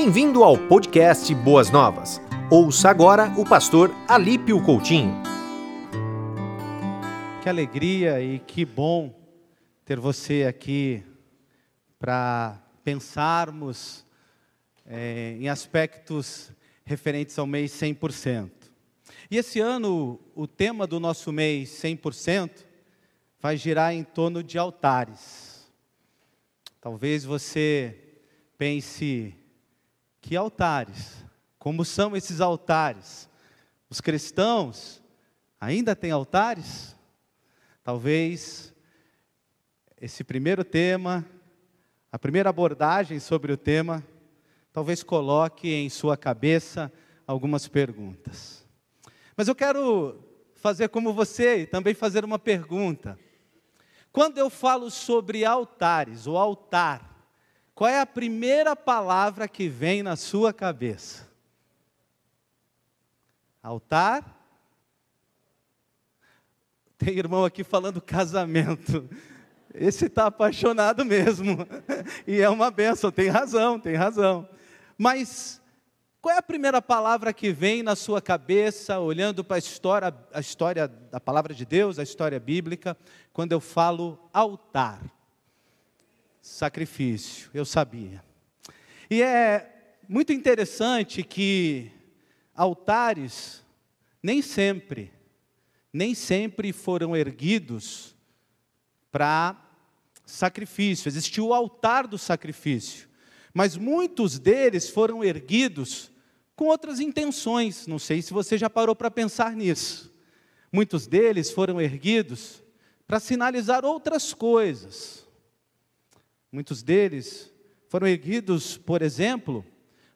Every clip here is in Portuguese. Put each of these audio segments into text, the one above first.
Bem-vindo ao podcast Boas Novas. Ouça agora o pastor Alípio Coutinho. Que alegria e que bom ter você aqui para pensarmos é, em aspectos referentes ao mês 100%. E esse ano, o tema do nosso mês 100% vai girar em torno de altares. Talvez você pense, que altares? Como são esses altares? Os cristãos ainda têm altares? Talvez esse primeiro tema, a primeira abordagem sobre o tema, talvez coloque em sua cabeça algumas perguntas. Mas eu quero fazer como você e também fazer uma pergunta. Quando eu falo sobre altares, o altar, qual é a primeira palavra que vem na sua cabeça? Altar? Tem irmão aqui falando casamento. Esse está apaixonado mesmo. E é uma benção, tem razão, tem razão. Mas qual é a primeira palavra que vem na sua cabeça, olhando para a história, a história da palavra de Deus, a história bíblica, quando eu falo altar? Sacrifício, eu sabia. E é muito interessante que altares nem sempre, nem sempre foram erguidos para sacrifício. Existiu o altar do sacrifício, mas muitos deles foram erguidos com outras intenções. Não sei se você já parou para pensar nisso. Muitos deles foram erguidos para sinalizar outras coisas. Muitos deles foram erguidos, por exemplo,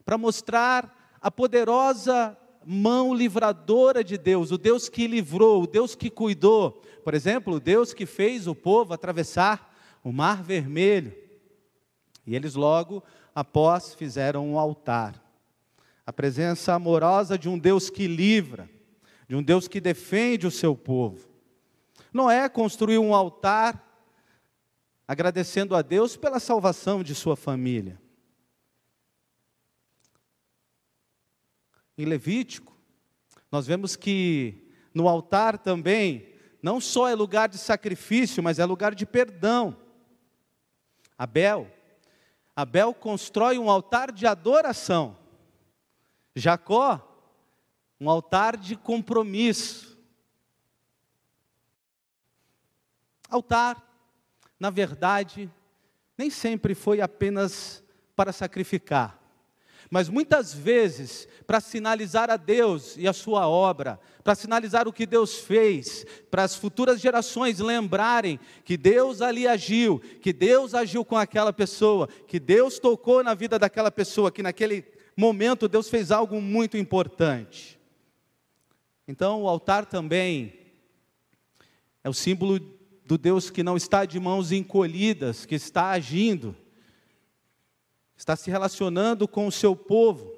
para mostrar a poderosa mão livradora de Deus, o Deus que livrou, o Deus que cuidou. Por exemplo, o Deus que fez o povo atravessar o Mar Vermelho. E eles logo após fizeram um altar. A presença amorosa de um Deus que livra, de um Deus que defende o seu povo. Noé construiu um altar agradecendo a Deus pela salvação de sua família. Em Levítico, nós vemos que no altar também, não só é lugar de sacrifício, mas é lugar de perdão. Abel, Abel constrói um altar de adoração. Jacó, um altar de compromisso. Altar, na verdade, nem sempre foi apenas para sacrificar mas muitas vezes para sinalizar a Deus e a sua obra, para sinalizar o que Deus fez, para as futuras gerações lembrarem que Deus ali agiu, que Deus agiu com aquela pessoa, que Deus tocou na vida daquela pessoa, que naquele momento Deus fez algo muito importante. Então, o altar também é o símbolo do Deus que não está de mãos encolhidas, que está agindo está se relacionando com o seu povo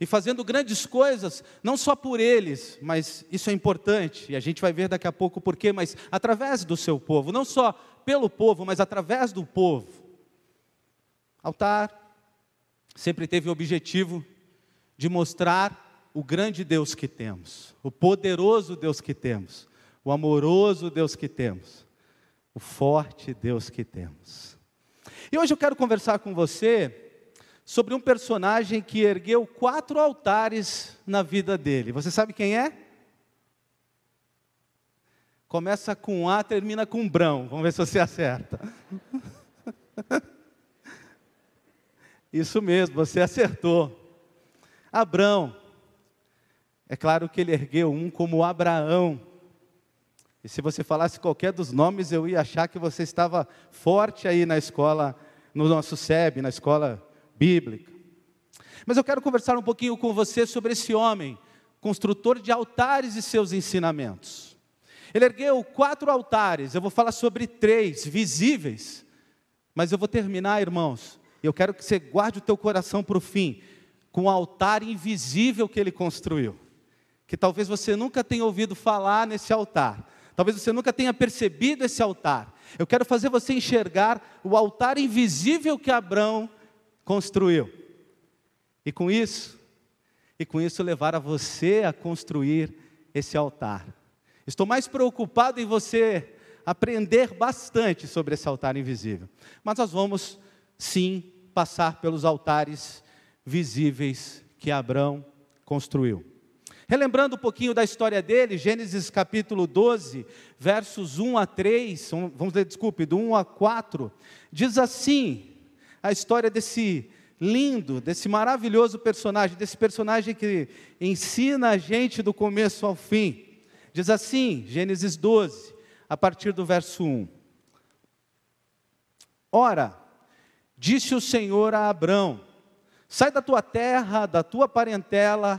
e fazendo grandes coisas, não só por eles, mas isso é importante, e a gente vai ver daqui a pouco o porquê, mas através do seu povo, não só pelo povo, mas através do povo. Altar sempre teve o objetivo de mostrar o grande Deus que temos, o poderoso Deus que temos, o amoroso Deus que temos, o forte Deus que temos. E hoje eu quero conversar com você sobre um personagem que ergueu quatro altares na vida dele. Você sabe quem é? Começa com A, termina com Brão. Vamos ver se você acerta. Isso mesmo, você acertou. Abrão. É claro que ele ergueu um como Abraão. E se você falasse qualquer dos nomes, eu ia achar que você estava forte aí na escola, no nosso SEB, na escola bíblica. Mas eu quero conversar um pouquinho com você sobre esse homem, construtor de altares e seus ensinamentos. Ele ergueu quatro altares, eu vou falar sobre três visíveis, mas eu vou terminar, irmãos. Eu quero que você guarde o teu coração para o fim, com o altar invisível que ele construiu. Que talvez você nunca tenha ouvido falar nesse altar. Talvez você nunca tenha percebido esse altar. Eu quero fazer você enxergar o altar invisível que Abraão construiu. E com isso, e com isso levar a você a construir esse altar. Estou mais preocupado em você aprender bastante sobre esse altar invisível. Mas nós vamos sim passar pelos altares visíveis que Abraão construiu. Relembrando um pouquinho da história dele, Gênesis capítulo 12, versos 1 a 3, vamos ler, desculpe, do 1 a 4, diz assim: a história desse lindo, desse maravilhoso personagem, desse personagem que ensina a gente do começo ao fim. Diz assim, Gênesis 12, a partir do verso 1. Ora, disse o Senhor a Abrão: Sai da tua terra, da tua parentela,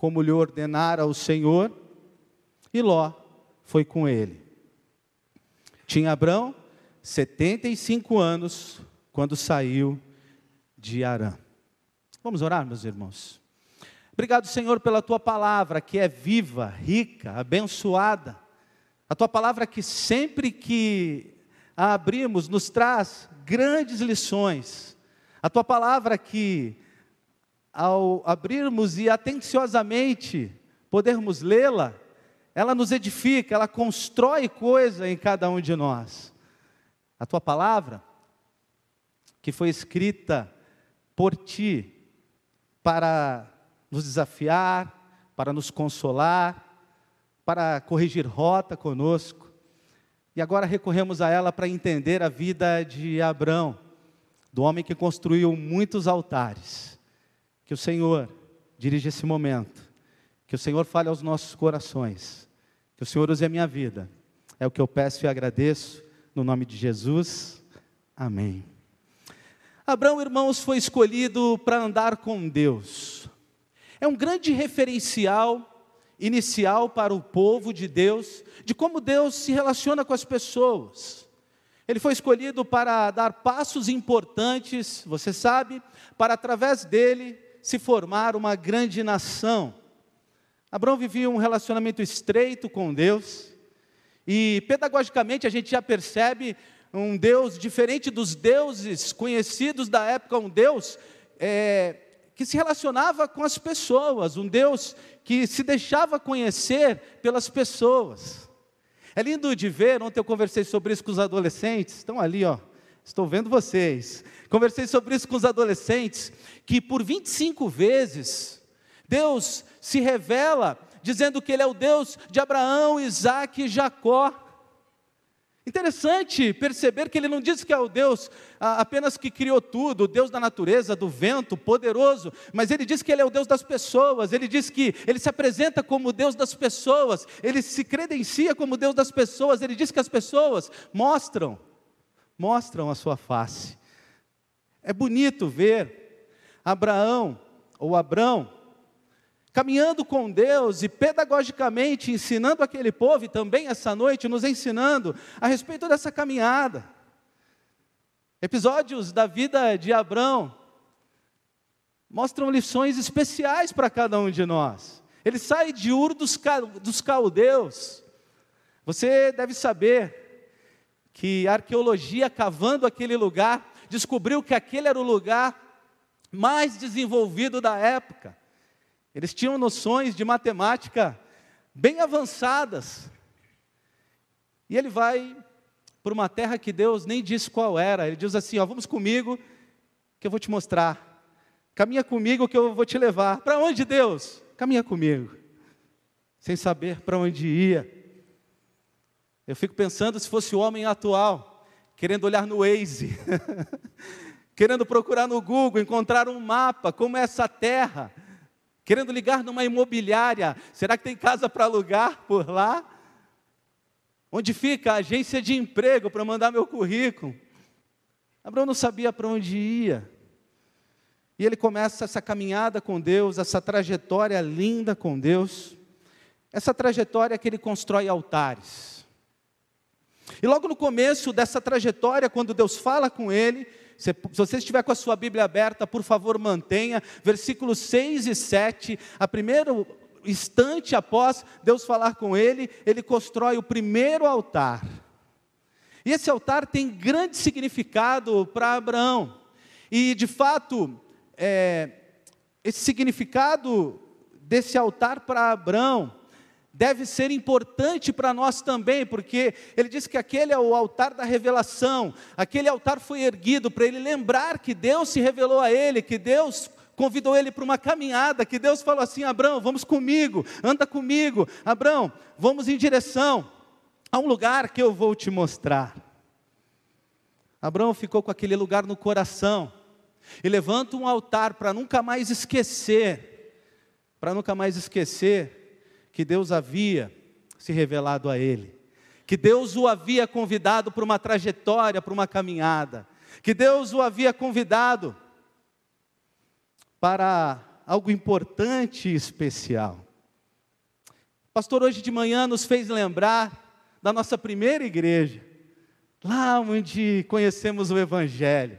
como lhe ordenara o Senhor, e Ló foi com ele. Tinha Abrão 75 anos quando saiu de Arã. Vamos orar, meus irmãos. Obrigado, Senhor, pela tua palavra que é viva, rica, abençoada. A tua palavra que sempre que a abrimos nos traz grandes lições. A tua palavra que ao abrirmos e atenciosamente podermos lê-la, ela nos edifica, ela constrói coisa em cada um de nós. A tua palavra, que foi escrita por ti, para nos desafiar, para nos consolar, para corrigir rota conosco. E agora recorremos a ela para entender a vida de Abraão, do homem que construiu muitos altares que o Senhor dirija esse momento. Que o Senhor fale aos nossos corações. Que o Senhor use a minha vida. É o que eu peço e agradeço. No nome de Jesus. Amém. Abraão, irmãos, foi escolhido para andar com Deus. É um grande referencial inicial para o povo de Deus, de como Deus se relaciona com as pessoas. Ele foi escolhido para dar passos importantes, você sabe, para através dele se formar uma grande nação. Abraão vivia um relacionamento estreito com Deus, e pedagogicamente a gente já percebe um Deus diferente dos deuses conhecidos da época, um Deus é, que se relacionava com as pessoas, um Deus que se deixava conhecer pelas pessoas. É lindo de ver, ontem eu conversei sobre isso com os adolescentes, estão ali, ó, estou vendo vocês. Conversei sobre isso com os adolescentes, que por 25 vezes Deus se revela dizendo que Ele é o Deus de Abraão, Isaac e Jacó. Interessante perceber que ele não diz que é o Deus apenas que criou tudo, o Deus da natureza, do vento, poderoso, mas ele diz que ele é o Deus das pessoas, ele diz que ele se apresenta como o Deus das pessoas, ele se credencia como o Deus das pessoas, ele diz que as pessoas mostram, mostram a sua face. É bonito ver Abraão ou Abrão caminhando com Deus e pedagogicamente ensinando aquele povo, e também essa noite nos ensinando a respeito dessa caminhada. Episódios da vida de Abrão mostram lições especiais para cada um de nós. Ele sai de Ur dos, dos caldeus. Você deve saber que a arqueologia cavando aquele lugar descobriu que aquele era o lugar mais desenvolvido da época. Eles tinham noções de matemática bem avançadas. E ele vai para uma terra que Deus nem disse qual era. Ele diz assim: ó, vamos comigo, que eu vou te mostrar. Caminha comigo que eu vou te levar. Para onde, Deus? Caminha comigo. Sem saber para onde ia. Eu fico pensando se fosse o homem atual querendo olhar no Waze, querendo procurar no Google, encontrar um mapa, como é essa terra, querendo ligar numa imobiliária, será que tem casa para alugar por lá? Onde fica a agência de emprego para mandar meu currículo? Abraão não sabia para onde ia. E ele começa essa caminhada com Deus, essa trajetória linda com Deus, essa trajetória que ele constrói altares. E logo no começo dessa trajetória, quando Deus fala com ele, se você estiver com a sua Bíblia aberta, por favor, mantenha, versículos 6 e 7, a primeiro instante após Deus falar com ele, ele constrói o primeiro altar. E esse altar tem grande significado para Abraão. E, de fato, é, esse significado desse altar para Abraão deve ser importante para nós também, porque ele diz que aquele é o altar da revelação, aquele altar foi erguido para ele lembrar que Deus se revelou a ele, que Deus convidou ele para uma caminhada, que Deus falou assim: Abraão, vamos comigo, anda comigo, Abraão, vamos em direção a um lugar que eu vou te mostrar. Abraão ficou com aquele lugar no coração e levanta um altar para nunca mais esquecer, para nunca mais esquecer que Deus havia se revelado a ele, que Deus o havia convidado para uma trajetória, para uma caminhada, que Deus o havia convidado para algo importante e especial. pastor, hoje de manhã nos fez lembrar da nossa primeira igreja, lá onde conhecemos o Evangelho.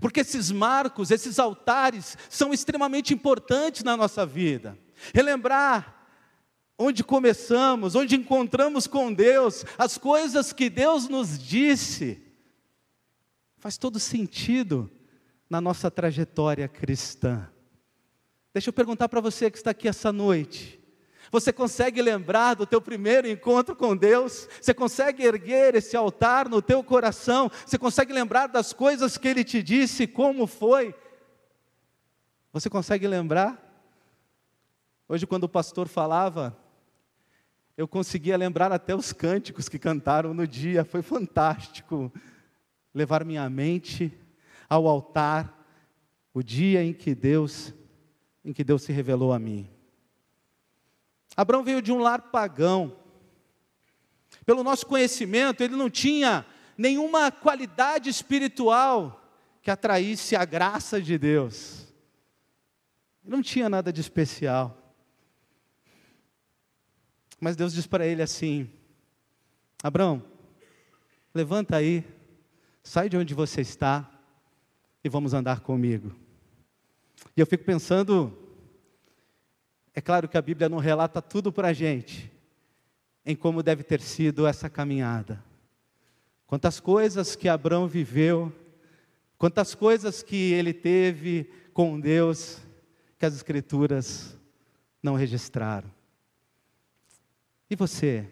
Porque esses marcos, esses altares, são extremamente importantes na nossa vida. Relembrar onde começamos, onde encontramos com Deus, as coisas que Deus nos disse, faz todo sentido na nossa trajetória cristã. Deixa eu perguntar para você que está aqui essa noite. Você consegue lembrar do teu primeiro encontro com Deus? Você consegue erguer esse altar no teu coração? Você consegue lembrar das coisas que Ele te disse, como foi? Você consegue lembrar? Hoje, quando o pastor falava, eu conseguia lembrar até os cânticos que cantaram no dia, foi fantástico levar minha mente ao altar, o dia em que Deus, em que Deus se revelou a mim. Abraão veio de um lar pagão. Pelo nosso conhecimento, ele não tinha nenhuma qualidade espiritual que atraísse a graça de Deus. Ele não tinha nada de especial. Mas Deus diz para ele assim: Abraão, levanta aí, sai de onde você está e vamos andar comigo. E eu fico pensando, é claro que a Bíblia não relata tudo para a gente, em como deve ter sido essa caminhada. Quantas coisas que Abraão viveu, quantas coisas que ele teve com Deus, que as Escrituras não registraram. E você?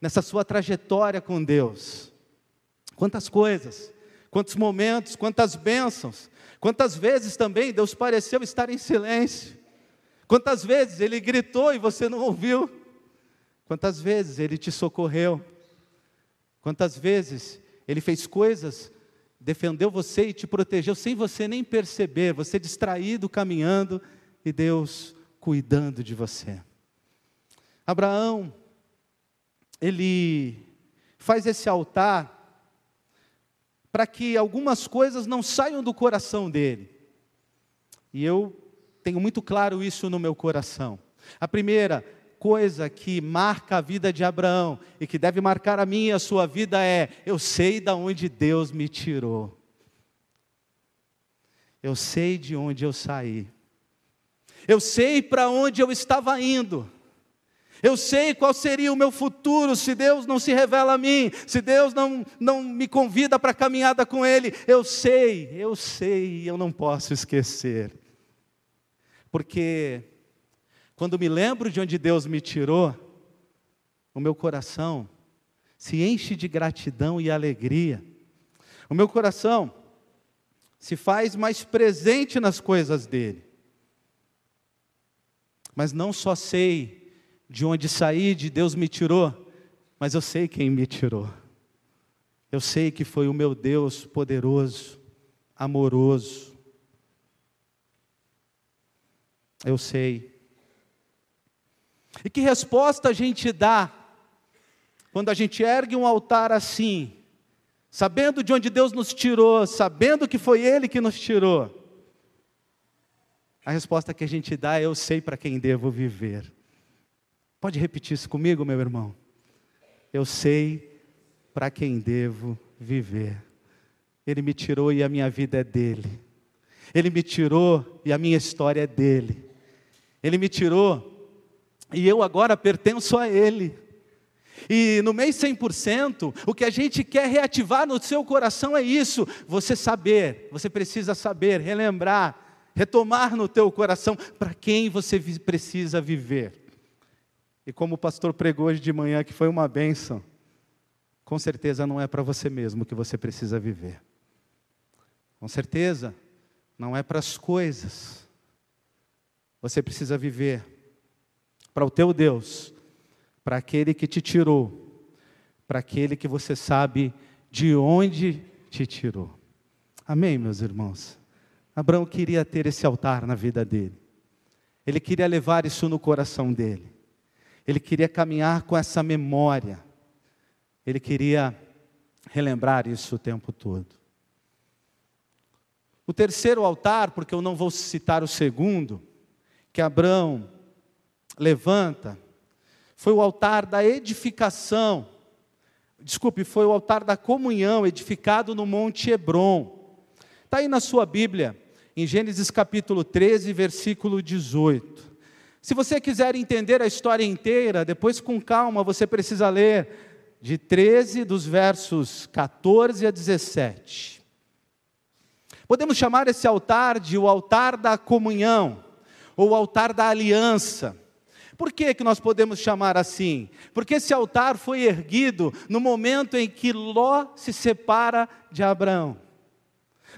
Nessa sua trajetória com Deus, quantas coisas, quantos momentos, quantas bênçãos, quantas vezes também Deus pareceu estar em silêncio, quantas vezes Ele gritou e você não ouviu, quantas vezes Ele te socorreu, quantas vezes Ele fez coisas, defendeu você e te protegeu sem você nem perceber, você distraído, caminhando e Deus cuidando de você. Abraão, ele faz esse altar para que algumas coisas não saiam do coração dele. E eu tenho muito claro isso no meu coração. A primeira coisa que marca a vida de Abraão e que deve marcar a minha e a sua vida é: eu sei de onde Deus me tirou. Eu sei de onde eu saí. Eu sei para onde eu estava indo. Eu sei qual seria o meu futuro se Deus não se revela a mim, se Deus não, não me convida para a caminhada com Ele. Eu sei, eu sei, eu não posso esquecer. Porque quando me lembro de onde Deus me tirou, o meu coração se enche de gratidão e alegria. O meu coração se faz mais presente nas coisas dele. Mas não só sei de onde saí, de Deus me tirou, mas eu sei quem me tirou. Eu sei que foi o meu Deus poderoso, amoroso. Eu sei. E que resposta a gente dá quando a gente ergue um altar assim, sabendo de onde Deus nos tirou, sabendo que foi Ele que nos tirou? a resposta que a gente dá é: Eu sei para quem devo viver. Pode repetir isso comigo, meu irmão? Eu sei para quem devo viver. Ele me tirou e a minha vida é dele. Ele me tirou e a minha história é dele. Ele me tirou e eu agora pertenço a ele. E no mês 100%, o que a gente quer reativar no seu coração é isso, você saber, você precisa saber, relembrar, retomar no teu coração para quem você precisa viver. E como o pastor pregou hoje de manhã, que foi uma bênção, com certeza não é para você mesmo que você precisa viver. Com certeza, não é para as coisas. Você precisa viver para o teu Deus, para aquele que te tirou, para aquele que você sabe de onde te tirou. Amém, meus irmãos? Abraão queria ter esse altar na vida dele. Ele queria levar isso no coração dele. Ele queria caminhar com essa memória. Ele queria relembrar isso o tempo todo. O terceiro altar, porque eu não vou citar o segundo, que Abraão levanta, foi o altar da edificação, desculpe, foi o altar da comunhão edificado no Monte Hebron. Está aí na sua Bíblia, em Gênesis capítulo 13, versículo 18. Se você quiser entender a história inteira, depois com calma você precisa ler de 13 dos versos 14 a 17. Podemos chamar esse altar de o altar da comunhão, ou o altar da aliança. Por que, que nós podemos chamar assim? Porque esse altar foi erguido no momento em que Ló se separa de Abraão.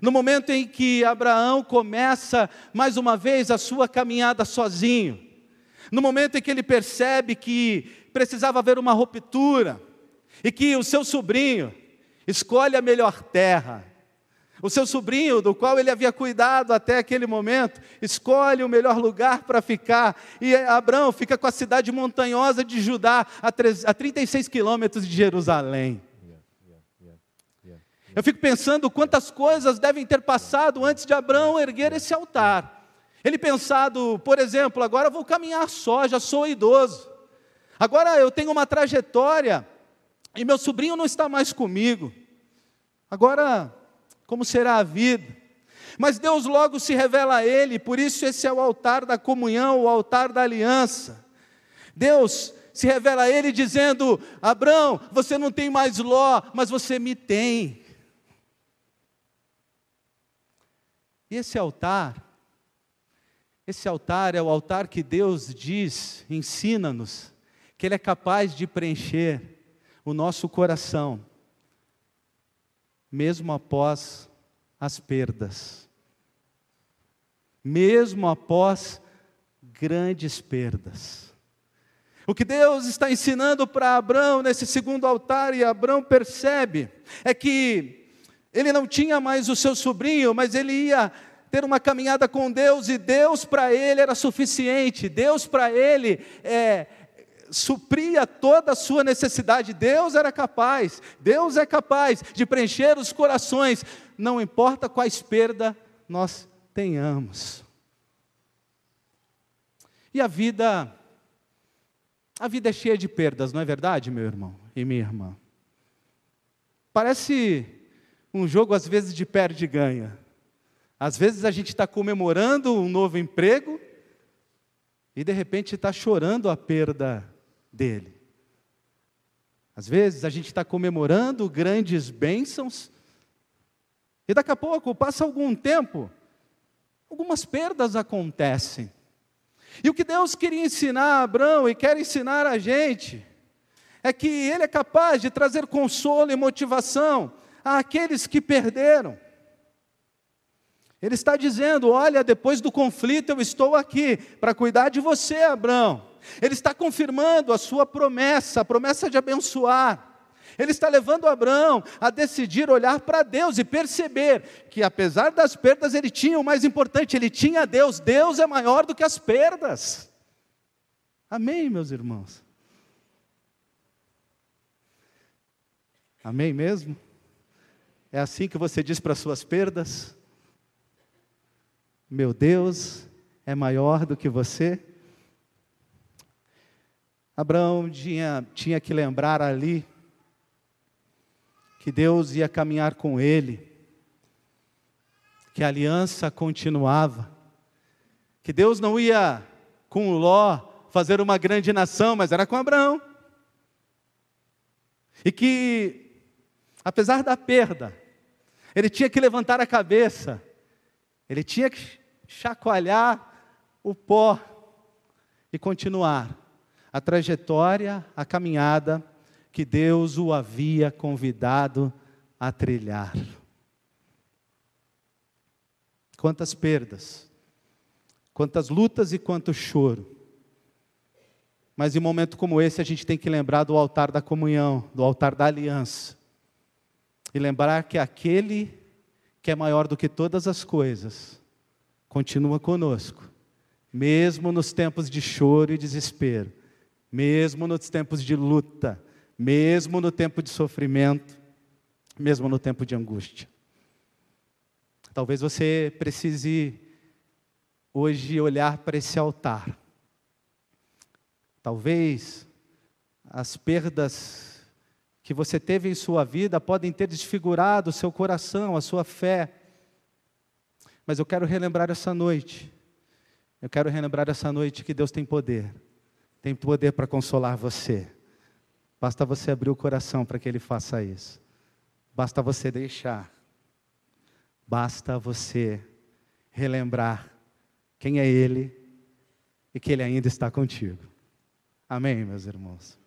No momento em que Abraão começa mais uma vez a sua caminhada sozinho. No momento em que ele percebe que precisava haver uma ruptura e que o seu sobrinho escolhe a melhor terra, o seu sobrinho, do qual ele havia cuidado até aquele momento, escolhe o melhor lugar para ficar. E Abraão fica com a cidade montanhosa de Judá, a 36 quilômetros de Jerusalém. Eu fico pensando quantas coisas devem ter passado antes de Abraão erguer esse altar. Ele pensado, por exemplo, agora vou caminhar só, já sou idoso. Agora eu tenho uma trajetória e meu sobrinho não está mais comigo. Agora como será a vida. Mas Deus logo se revela a ele, por isso esse é o altar da comunhão, o altar da aliança. Deus se revela a ele dizendo: Abraão, você não tem mais Ló, mas você me tem. E esse altar, esse altar é o altar que Deus diz, ensina-nos, que Ele é capaz de preencher o nosso coração mesmo após as perdas, mesmo após grandes perdas. O que Deus está ensinando para Abraão nesse segundo altar, e Abraão percebe, é que ele não tinha mais o seu sobrinho, mas ele ia ter uma caminhada com Deus, e Deus para ele era suficiente, Deus para ele é, supria toda a sua necessidade. Deus era capaz, Deus é capaz de preencher os corações, não importa quais perdas nós tenhamos. E a vida, a vida é cheia de perdas, não é verdade, meu irmão e minha irmã? Parece um jogo, às vezes, de perde e ganha. Às vezes a gente está comemorando um novo emprego e de repente está chorando a perda dele. Às vezes a gente está comemorando grandes bênçãos, e daqui a pouco, passa algum tempo, algumas perdas acontecem. E o que Deus queria ensinar a Abraão e quer ensinar a gente, é que Ele é capaz de trazer consolo e motivação àqueles que perderam. Ele está dizendo: Olha, depois do conflito eu estou aqui para cuidar de você, Abraão. Ele está confirmando a sua promessa, a promessa de abençoar. Ele está levando Abraão a decidir olhar para Deus e perceber que, apesar das perdas, ele tinha o mais importante: ele tinha Deus. Deus é maior do que as perdas. Amém, meus irmãos? Amém mesmo? É assim que você diz para as suas perdas? Meu Deus é maior do que você? Abraão tinha, tinha que lembrar ali que Deus ia caminhar com ele, que a aliança continuava, que Deus não ia com Ló fazer uma grande nação, mas era com Abraão. E que, apesar da perda, ele tinha que levantar a cabeça, ele tinha que chacoalhar o pó e continuar a trajetória, a caminhada que Deus o havia convidado a trilhar. Quantas perdas, quantas lutas e quanto choro. Mas em momento como esse, a gente tem que lembrar do altar da comunhão, do altar da aliança. E lembrar que aquele que é maior do que todas as coisas, continua conosco, mesmo nos tempos de choro e desespero, mesmo nos tempos de luta, mesmo no tempo de sofrimento, mesmo no tempo de angústia. Talvez você precise hoje olhar para esse altar. Talvez as perdas que você teve em sua vida podem ter desfigurado o seu coração, a sua fé. Mas eu quero relembrar essa noite. Eu quero relembrar essa noite que Deus tem poder. Tem poder para consolar você. Basta você abrir o coração para que Ele faça isso. Basta você deixar. Basta você relembrar quem é Ele e que Ele ainda está contigo. Amém, meus irmãos?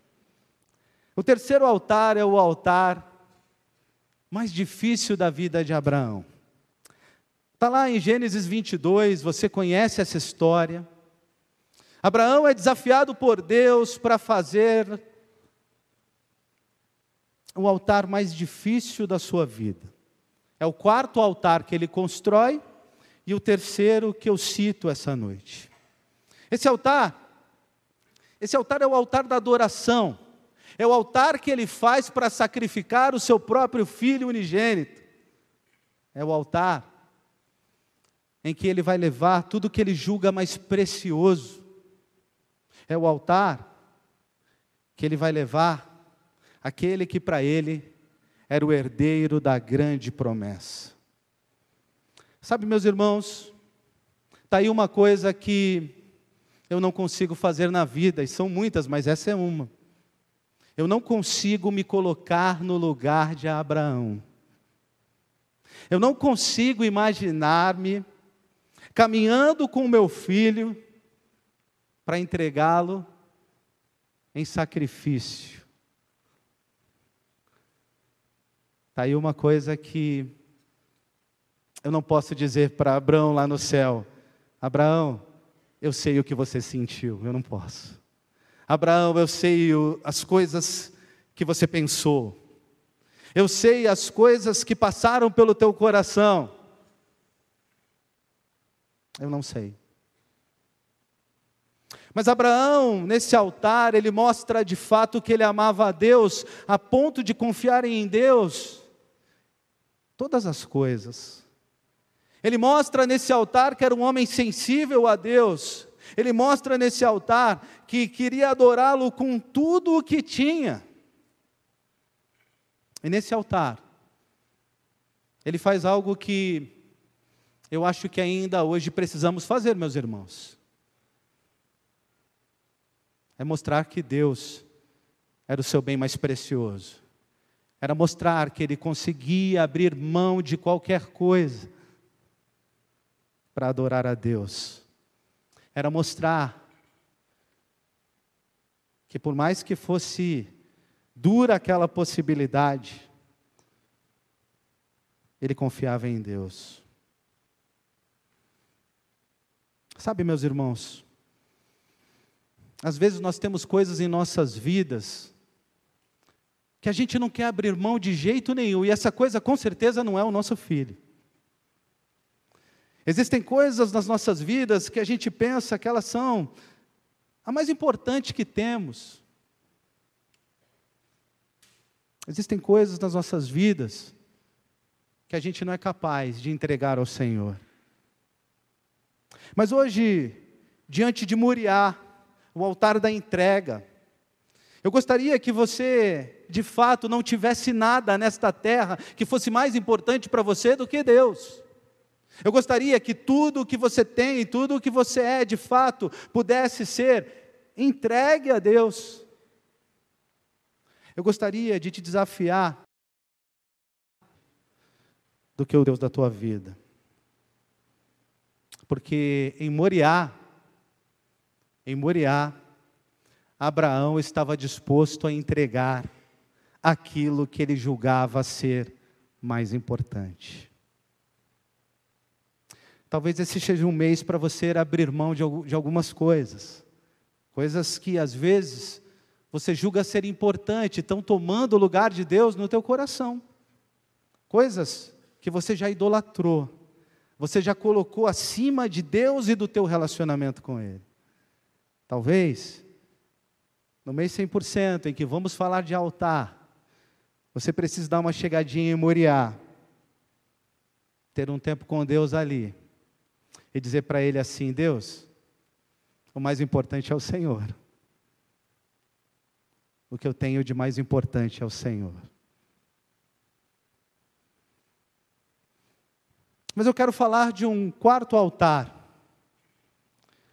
O terceiro altar é o altar mais difícil da vida de Abraão. Está lá em Gênesis 22, você conhece essa história. Abraão é desafiado por Deus para fazer o altar mais difícil da sua vida. É o quarto altar que ele constrói e o terceiro que eu cito essa noite. Esse altar, esse altar é o altar da adoração. É o altar que ele faz para sacrificar o seu próprio filho unigênito. É o altar em que ele vai levar tudo que ele julga mais precioso. É o altar que ele vai levar aquele que para ele era o herdeiro da grande promessa. Sabe, meus irmãos, está aí uma coisa que eu não consigo fazer na vida, e são muitas, mas essa é uma. Eu não consigo me colocar no lugar de Abraão. Eu não consigo imaginar-me caminhando com o meu filho para entregá-lo em sacrifício. Está aí uma coisa que eu não posso dizer para Abraão lá no céu: Abraão, eu sei o que você sentiu, eu não posso. Abraão, eu sei o, as coisas que você pensou, eu sei as coisas que passaram pelo teu coração. Eu não sei. Mas Abraão, nesse altar, ele mostra de fato que ele amava a Deus, a ponto de confiar em Deus todas as coisas. Ele mostra nesse altar que era um homem sensível a Deus. Ele mostra nesse altar que queria adorá-lo com tudo o que tinha. E nesse altar, ele faz algo que eu acho que ainda hoje precisamos fazer, meus irmãos. É mostrar que Deus era o seu bem mais precioso era mostrar que ele conseguia abrir mão de qualquer coisa para adorar a Deus. Era mostrar que, por mais que fosse dura aquela possibilidade, ele confiava em Deus. Sabe, meus irmãos, às vezes nós temos coisas em nossas vidas que a gente não quer abrir mão de jeito nenhum, e essa coisa com certeza não é o nosso filho. Existem coisas nas nossas vidas que a gente pensa que elas são a mais importante que temos. Existem coisas nas nossas vidas que a gente não é capaz de entregar ao Senhor. Mas hoje, diante de Moriá, o altar da entrega, eu gostaria que você, de fato, não tivesse nada nesta terra que fosse mais importante para você do que Deus. Eu gostaria que tudo o que você tem, tudo o que você é, de fato, pudesse ser entregue a Deus. Eu gostaria de te desafiar do que o Deus da tua vida. Porque em Moriá, em Moriá, Abraão estava disposto a entregar aquilo que ele julgava ser mais importante. Talvez esse seja um mês para você abrir mão de, algumas coisas, coisas que às vezes você julga ser importante, estão tomando o lugar de Deus no teu coração, coisas que você já idolatrou, você já colocou acima de Deus e do teu relacionamento com Ele. Talvez, no mês 100%, em que vamos falar de altar, você precisa dar uma chegadinha em Moriá, ter um tempo com Deus ali, e dizer para Ele assim: Deus, o mais importante é o Senhor. O que eu tenho de mais importante é o Senhor. Mas eu quero falar de um quarto altar.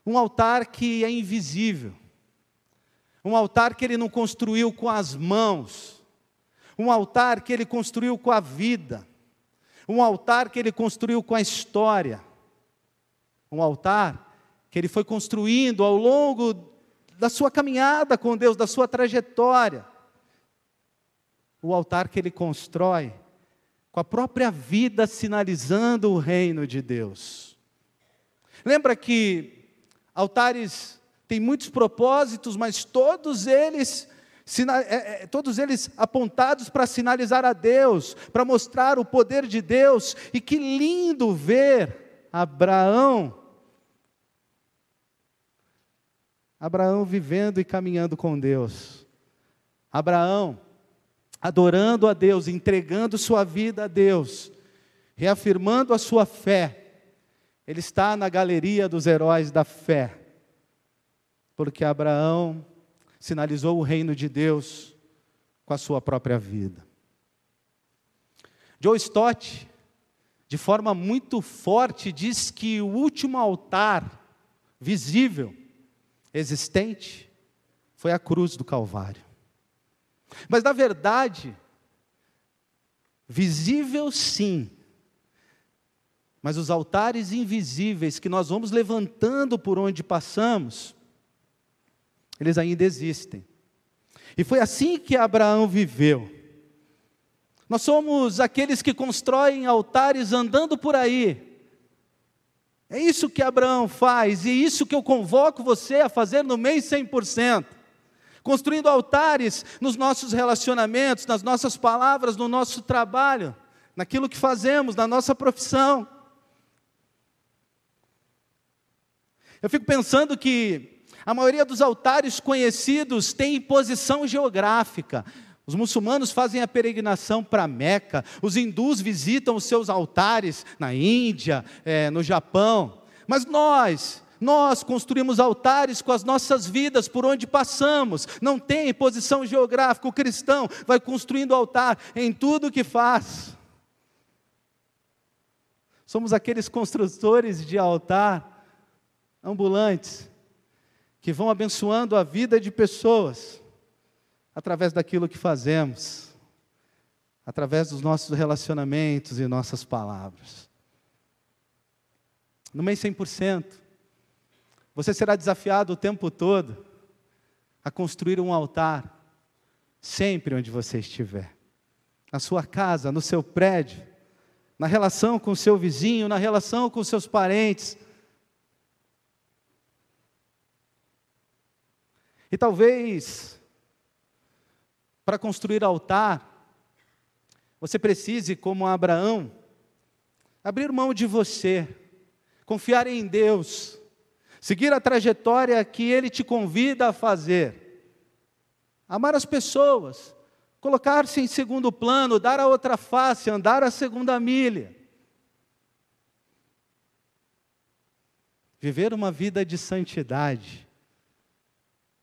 Um altar que é invisível. Um altar que ele não construiu com as mãos. Um altar que ele construiu com a vida. Um altar que ele construiu com a história um altar que ele foi construindo ao longo da sua caminhada com Deus, da sua trajetória. O altar que ele constrói com a própria vida sinalizando o reino de Deus. Lembra que altares têm muitos propósitos, mas todos eles é, é, todos eles apontados para sinalizar a Deus, para mostrar o poder de Deus, e que lindo ver Abraão Abraão vivendo e caminhando com Deus. Abraão adorando a Deus, entregando sua vida a Deus, reafirmando a sua fé. Ele está na galeria dos heróis da fé. Porque Abraão sinalizou o reino de Deus com a sua própria vida. Joe Stott, de forma muito forte, diz que o último altar visível existente foi a cruz do Calvário. Mas, na verdade, visível sim, mas os altares invisíveis que nós vamos levantando por onde passamos, eles ainda existem. E foi assim que Abraão viveu. Nós somos aqueles que constroem altares andando por aí, é isso que Abraão faz e é isso que eu convoco você a fazer no mês 100%. Construindo altares nos nossos relacionamentos, nas nossas palavras, no nosso trabalho, naquilo que fazemos, na nossa profissão. Eu fico pensando que a maioria dos altares conhecidos tem posição geográfica. Os muçulmanos fazem a peregrinação para Meca, os hindus visitam os seus altares na Índia, é, no Japão, mas nós, nós construímos altares com as nossas vidas por onde passamos, não tem posição geográfica. O cristão vai construindo altar em tudo que faz. Somos aqueles construtores de altar ambulantes que vão abençoando a vida de pessoas através daquilo que fazemos, através dos nossos relacionamentos e nossas palavras. No mês 100%, você será desafiado o tempo todo a construir um altar, sempre onde você estiver. Na sua casa, no seu prédio, na relação com o seu vizinho, na relação com seus parentes. E talvez para construir altar, você precise, como Abraão, abrir mão de você, confiar em Deus, seguir a trajetória que Ele te convida a fazer, amar as pessoas, colocar-se em segundo plano, dar a outra face, andar a segunda milha. viver uma vida de santidade.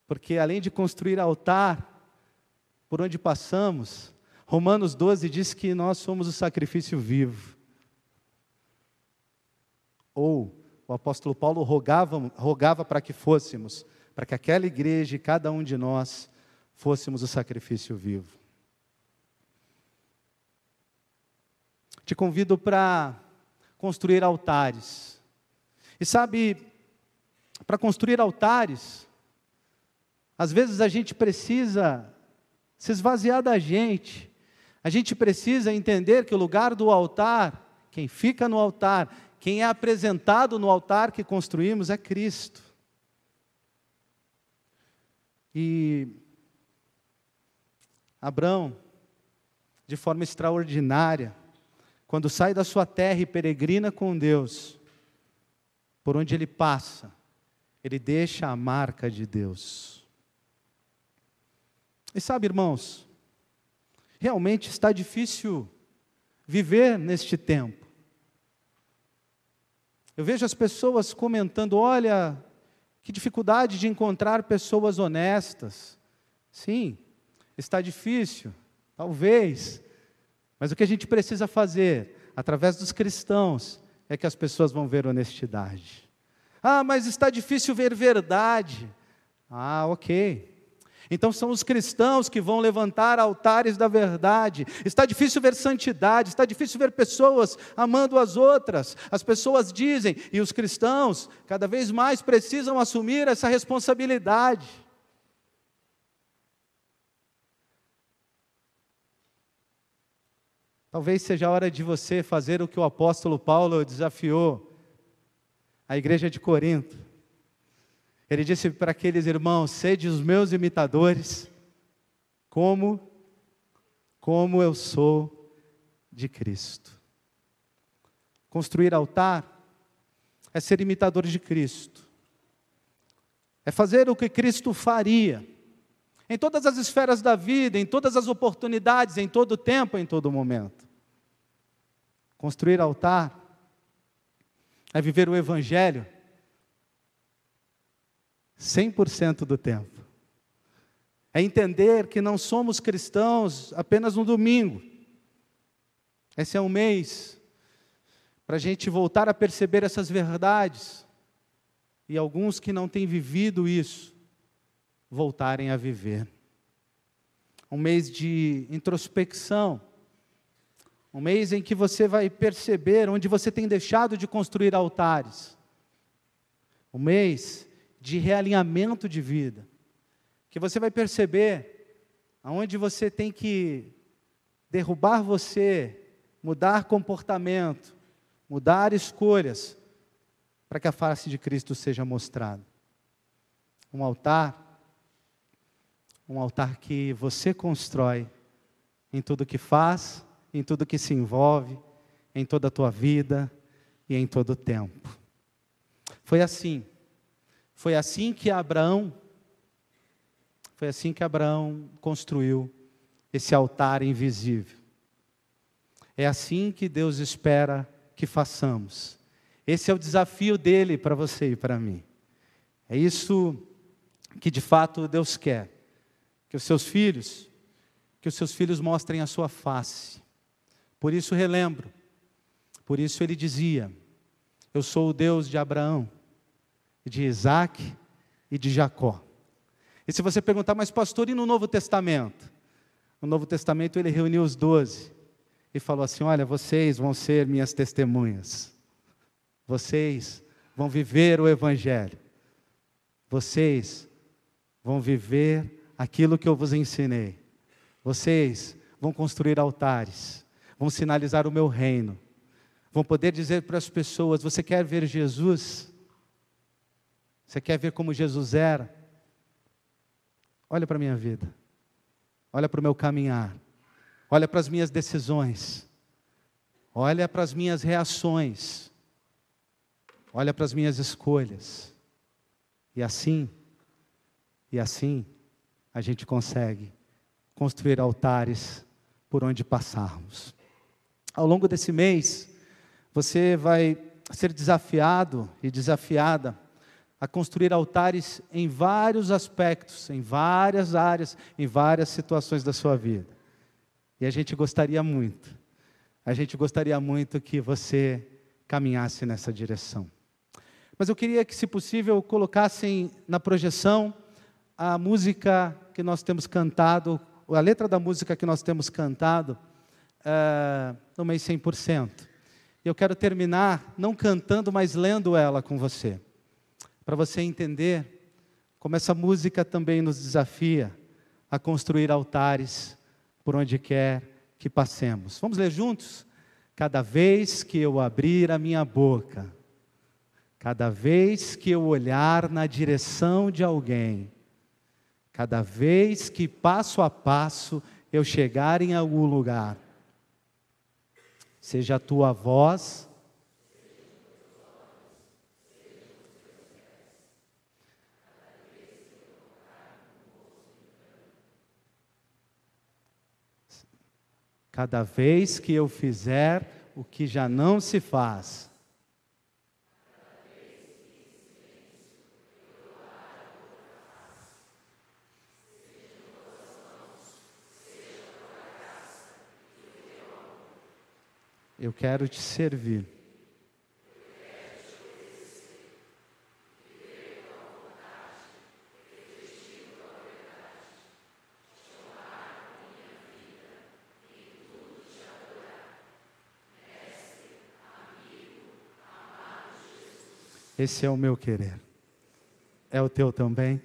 Porque além de construir altar por onde passamos, Romanos 12 diz que nós somos o sacrifício vivo. Ou o apóstolo Paulo rogava, rogava para que fôssemos, para que aquela igreja e cada um de nós fôssemos o sacrifício vivo. Te convido para construir altares. E sabe, para construir altares, às vezes a gente precisa se esvaziar da gente, a gente precisa entender que o lugar do altar, quem fica no altar, quem é apresentado no altar que construímos é Cristo. E Abraão, de forma extraordinária, quando sai da sua terra e peregrina com Deus, por onde ele passa, ele deixa a marca de Deus. E sabe, irmãos, realmente está difícil viver neste tempo. Eu vejo as pessoas comentando: olha, que dificuldade de encontrar pessoas honestas. Sim, está difícil, talvez, mas o que a gente precisa fazer, através dos cristãos, é que as pessoas vão ver honestidade. Ah, mas está difícil ver verdade. Ah, ok. Então são os cristãos que vão levantar altares da verdade. Está difícil ver santidade, está difícil ver pessoas amando as outras. As pessoas dizem, e os cristãos cada vez mais precisam assumir essa responsabilidade. Talvez seja a hora de você fazer o que o apóstolo Paulo desafiou a igreja de Corinto. Ele disse para aqueles irmãos: sede os meus imitadores, como, como eu sou de Cristo. Construir altar é ser imitador de Cristo, é fazer o que Cristo faria, em todas as esferas da vida, em todas as oportunidades, em todo tempo, em todo momento. Construir altar é viver o Evangelho 100% do tempo. É entender que não somos cristãos apenas no domingo. Esse é um mês para a gente voltar a perceber essas verdades. E alguns que não têm vivido isso, voltarem a viver. Um mês de introspecção. Um mês em que você vai perceber onde você tem deixado de construir altares. Um mês de realinhamento de vida, que você vai perceber aonde você tem que derrubar você, mudar comportamento, mudar escolhas, para que a face de Cristo seja mostrada. Um altar, um altar que você constrói em tudo que faz, em tudo que se envolve, em toda a tua vida e em todo o tempo. Foi assim foi assim que Abraão foi assim que Abraão construiu esse altar invisível. É assim que Deus espera que façamos. Esse é o desafio dele para você e para mim. É isso que de fato Deus quer. Que os seus filhos, que os seus filhos mostrem a sua face. Por isso relembro. Por isso ele dizia: Eu sou o Deus de Abraão, de Isaac e de Jacó. E se você perguntar, mas pastor, e no Novo Testamento? No Novo Testamento ele reuniu os doze e falou assim: Olha, vocês vão ser minhas testemunhas, vocês vão viver o Evangelho, vocês vão viver aquilo que eu vos ensinei, vocês vão construir altares, vão sinalizar o meu reino, vão poder dizer para as pessoas: Você quer ver Jesus? Você quer ver como Jesus era? Olha para a minha vida. Olha para o meu caminhar. Olha para as minhas decisões. Olha para as minhas reações. Olha para as minhas escolhas. E assim, e assim, a gente consegue construir altares por onde passarmos. Ao longo desse mês, você vai ser desafiado e desafiada a construir altares em vários aspectos, em várias áreas, em várias situações da sua vida. E a gente gostaria muito, a gente gostaria muito que você caminhasse nessa direção. Mas eu queria que, se possível, colocassem na projeção a música que nós temos cantado, a letra da música que nós temos cantado uh, no mês 100%. Eu quero terminar não cantando, mas lendo ela com você, para você entender como essa música também nos desafia a construir altares por onde quer que passemos. Vamos ler juntos? Cada vez que eu abrir a minha boca, cada vez que eu olhar na direção de alguém, cada vez que passo a passo eu chegar em algum lugar, seja a tua voz, Cada vez que eu fizer o que já não se faz, eu quero te servir. Esse é o meu querer. É o teu também?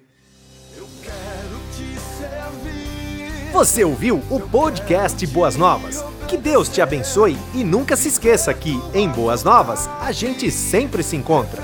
Eu quero te servir. Você ouviu o podcast Boas Novas? Que Deus te abençoe e nunca se esqueça que, em Boas Novas, a gente sempre se encontra.